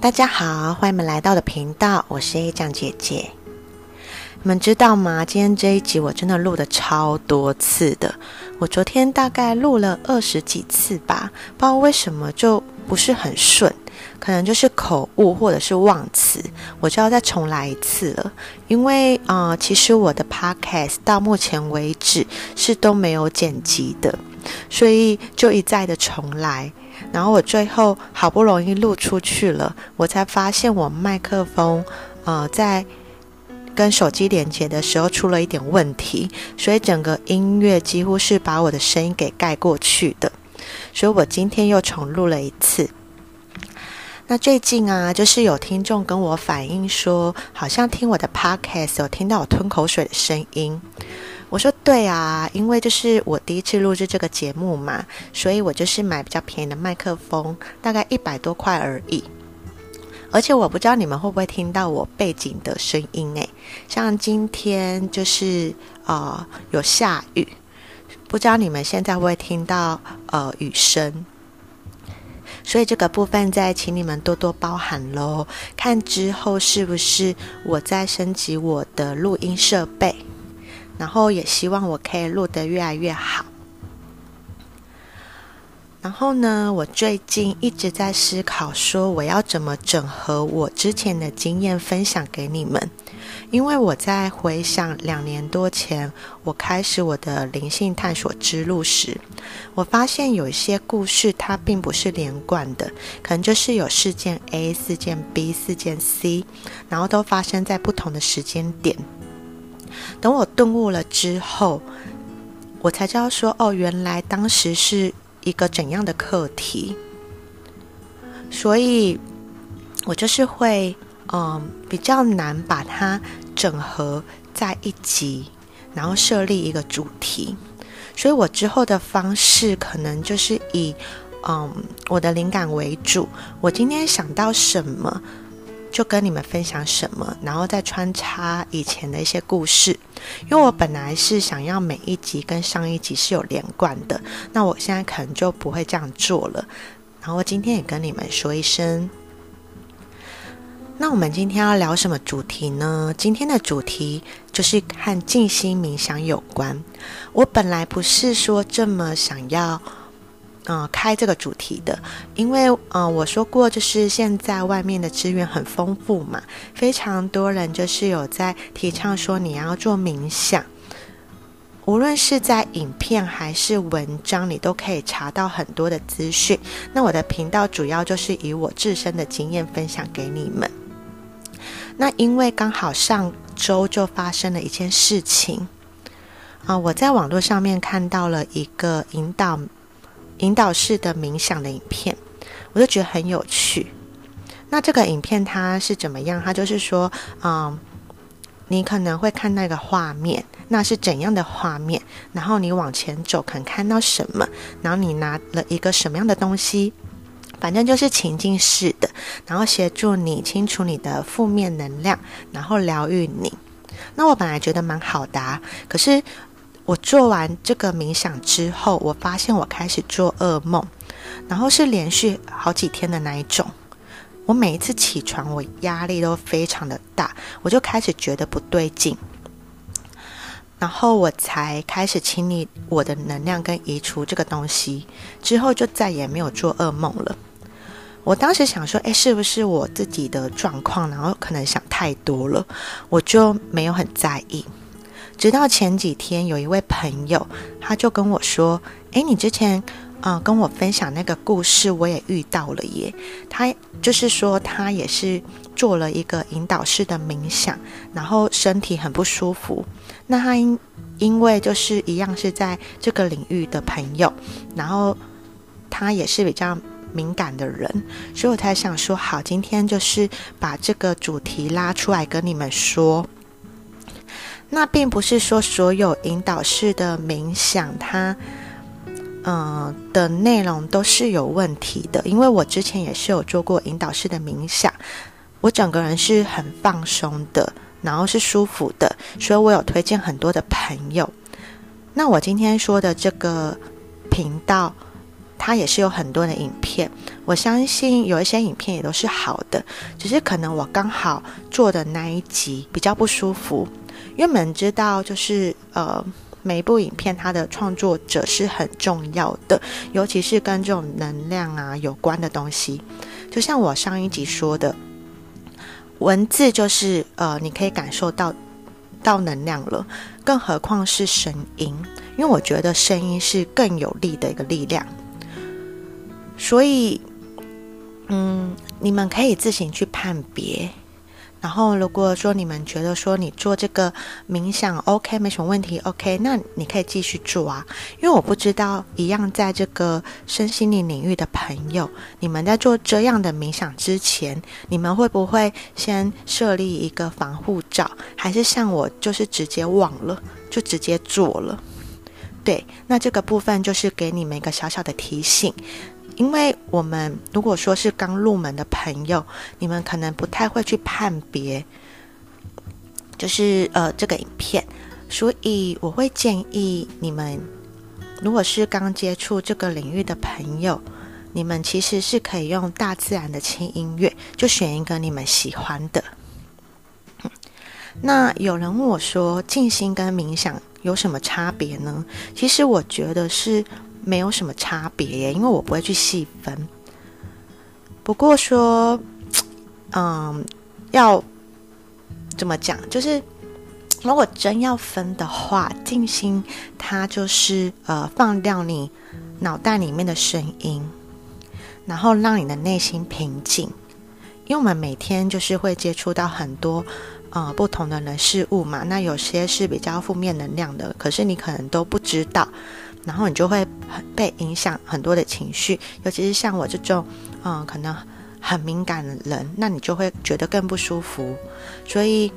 大家好，欢迎你们来到的频道，我是 A 酱姐姐。你们知道吗？今天这一集我真的录的超多次的，我昨天大概录了二十几次吧，不知道为什么就不是很顺，可能就是口误或者是忘词，我就要再重来一次了。因为啊，其实我的 Podcast 到目前为止是都没有剪辑的，所以就一再的重来。然后我最后好不容易录出去了，我才发现我麦克风，呃，在跟手机连接的时候出了一点问题，所以整个音乐几乎是把我的声音给盖过去的。所以我今天又重录了一次。那最近啊，就是有听众跟我反映说，好像听我的 podcast 有听到我吞口水的声音。我说对啊，因为就是我第一次录制这个节目嘛，所以我就是买比较便宜的麦克风，大概一百多块而已。而且我不知道你们会不会听到我背景的声音诶，像今天就是呃有下雨，不知道你们现在会不会听到呃雨声，所以这个部分再请你们多多包涵喽。看之后是不是我在升级我的录音设备。然后也希望我可以录得越来越好。然后呢，我最近一直在思考，说我要怎么整合我之前的经验分享给你们。因为我在回想两年多前我开始我的灵性探索之路时，我发现有一些故事它并不是连贯的，可能就是有事件 A、事件 B、事件 C，然后都发生在不同的时间点。等我顿悟了之后，我才知道说，哦，原来当时是一个怎样的课题，所以我就是会，嗯，比较难把它整合在一集，然后设立一个主题，所以我之后的方式可能就是以，嗯，我的灵感为主，我今天想到什么。就跟你们分享什么，然后再穿插以前的一些故事，因为我本来是想要每一集跟上一集是有连贯的，那我现在可能就不会这样做了。然后今天也跟你们说一声，那我们今天要聊什么主题呢？今天的主题就是和静心冥想有关。我本来不是说这么想要。嗯，开这个主题的，因为嗯，我说过，就是现在外面的资源很丰富嘛，非常多人就是有在提倡说你要做冥想，无论是在影片还是文章，你都可以查到很多的资讯。那我的频道主要就是以我自身的经验分享给你们。那因为刚好上周就发生了一件事情啊，我在网络上面看到了一个引导。引导式的冥想的影片，我就觉得很有趣。那这个影片它是怎么样？它就是说，嗯，你可能会看那个画面，那是怎样的画面？然后你往前走，可能看到什么？然后你拿了一个什么样的东西？反正就是情境式的，然后协助你清除你的负面能量，然后疗愈你。那我本来觉得蛮好的，可是。我做完这个冥想之后，我发现我开始做噩梦，然后是连续好几天的那一种。我每一次起床，我压力都非常的大，我就开始觉得不对劲，然后我才开始清理我的能量跟移除这个东西，之后就再也没有做噩梦了。我当时想说，哎，是不是我自己的状况，然后可能想太多了，我就没有很在意。直到前几天，有一位朋友，他就跟我说：“诶，你之前啊跟我分享那个故事，我也遇到了耶。他就是说，他也是做了一个引导式的冥想，然后身体很不舒服。那他因因为就是一样是在这个领域的朋友，然后他也是比较敏感的人，所以我才想说，好，今天就是把这个主题拉出来跟你们说。”那并不是说所有引导式的冥想，它，嗯的内容都是有问题的。因为我之前也是有做过引导式的冥想，我整个人是很放松的，然后是舒服的，所以我有推荐很多的朋友。那我今天说的这个频道，它也是有很多的影片，我相信有一些影片也都是好的，只是可能我刚好做的那一集比较不舒服，因为我们知道就是呃。每一部影片，它的创作者是很重要的，尤其是跟这种能量啊有关的东西。就像我上一集说的，文字就是呃，你可以感受到到能量了，更何况是声音，因为我觉得声音是更有力的一个力量。所以，嗯，你们可以自行去判别。然后，如果说你们觉得说你做这个冥想 OK 没什么问题 OK，那你可以继续做啊。因为我不知道一样在这个身心灵领域的朋友，你们在做这样的冥想之前，你们会不会先设立一个防护罩，还是像我就是直接忘了就直接做了？对，那这个部分就是给你们一个小小的提醒。因为我们如果说是刚入门的朋友，你们可能不太会去判别，就是呃这个影片，所以我会建议你们，如果是刚接触这个领域的朋友，你们其实是可以用大自然的轻音乐，就选一个你们喜欢的。那有人问我说，静心跟冥想有什么差别呢？其实我觉得是。没有什么差别耶，因为我不会去细分。不过说，嗯，要怎么讲？就是如果真要分的话，静心它就是呃放掉你脑袋里面的声音，然后让你的内心平静。因为我们每天就是会接触到很多呃不同的人事物嘛，那有些是比较负面能量的，可是你可能都不知道。然后你就会很被影响很多的情绪，尤其是像我这种，嗯，可能很敏感的人，那你就会觉得更不舒服。所以，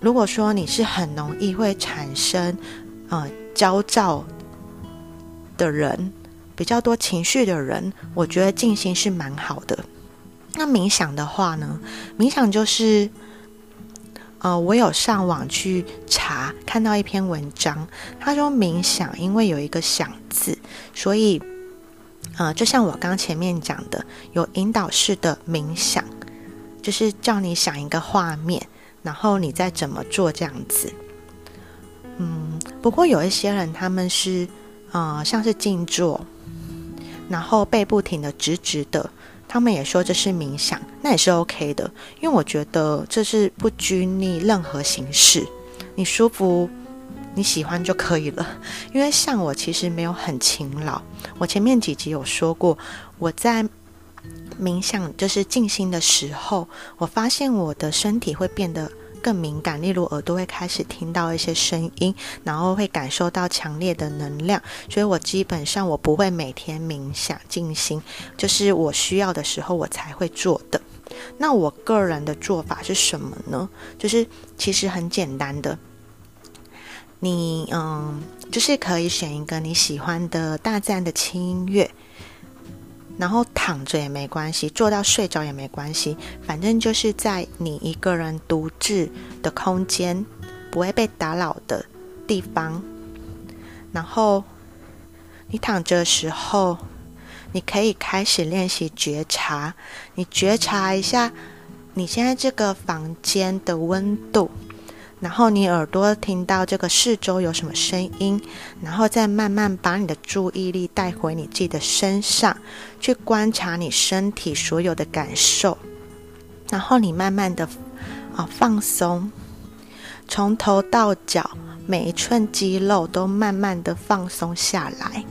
如果说你是很容易会产生，呃，焦躁的人，比较多情绪的人，我觉得静心是蛮好的。那冥想的话呢，冥想就是。呃，我有上网去查，看到一篇文章，他说冥想，因为有一个想字，所以，呃，就像我刚前面讲的，有引导式的冥想，就是叫你想一个画面，然后你再怎么做这样子。嗯，不过有一些人他们是，呃，像是静坐，然后背不停的直直的。他们也说这是冥想，那也是 OK 的，因为我觉得这是不拘泥任何形式，你舒服、你喜欢就可以了。因为像我其实没有很勤劳，我前面几集有说过，我在冥想就是静心的时候，我发现我的身体会变得。更敏感，例如耳朵会开始听到一些声音，然后会感受到强烈的能量，所以我基本上我不会每天冥想静心，就是我需要的时候我才会做的。那我个人的做法是什么呢？就是其实很简单的，你嗯，就是可以选一个你喜欢的大自然的轻音乐。然后躺着也没关系，坐到睡着也没关系，反正就是在你一个人独自的空间，不会被打扰的地方。然后你躺着的时候，你可以开始练习觉察，你觉察一下你现在这个房间的温度。然后你耳朵听到这个四周有什么声音，然后再慢慢把你的注意力带回你自己的身上，去观察你身体所有的感受。然后你慢慢的啊放松，从头到脚每一寸肌肉都慢慢的放松下来。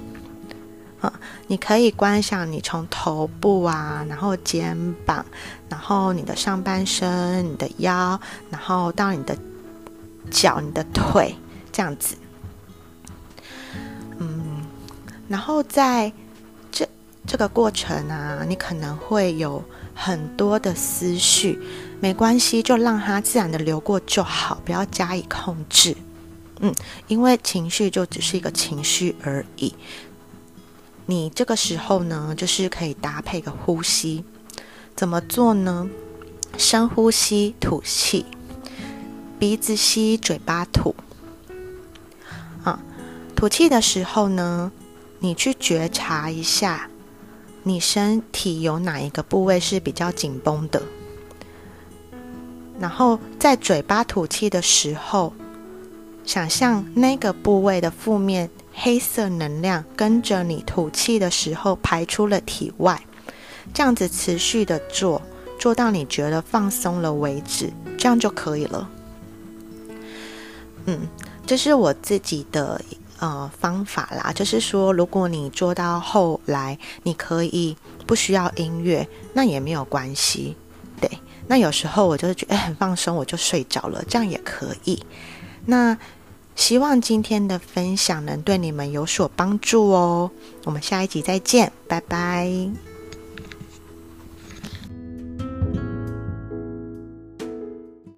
啊，你可以观想你从头部啊，然后肩膀，然后你的上半身、你的腰，然后到你的。脚，你的腿这样子，嗯，然后在这这个过程啊，你可能会有很多的思绪，没关系，就让它自然的流过就好，不要加以控制。嗯，因为情绪就只是一个情绪而已。你这个时候呢，就是可以搭配个呼吸，怎么做呢？深呼吸，吐气。鼻子吸，嘴巴吐。啊，吐气的时候呢，你去觉察一下你身体有哪一个部位是比较紧绷的，然后在嘴巴吐气的时候，想象那个部位的负面黑色能量跟着你吐气的时候排出了体外，这样子持续的做，做到你觉得放松了为止，这样就可以了。嗯，这是我自己的。呃，方法啦，就是说，如果你做到后来，你可以不需要音乐，那也没有关系。对，那有时候我就是觉得很放松，我就睡着了，这样也可以。那希望今天的分享能对你们有所帮助哦。我们下一集再见，拜拜。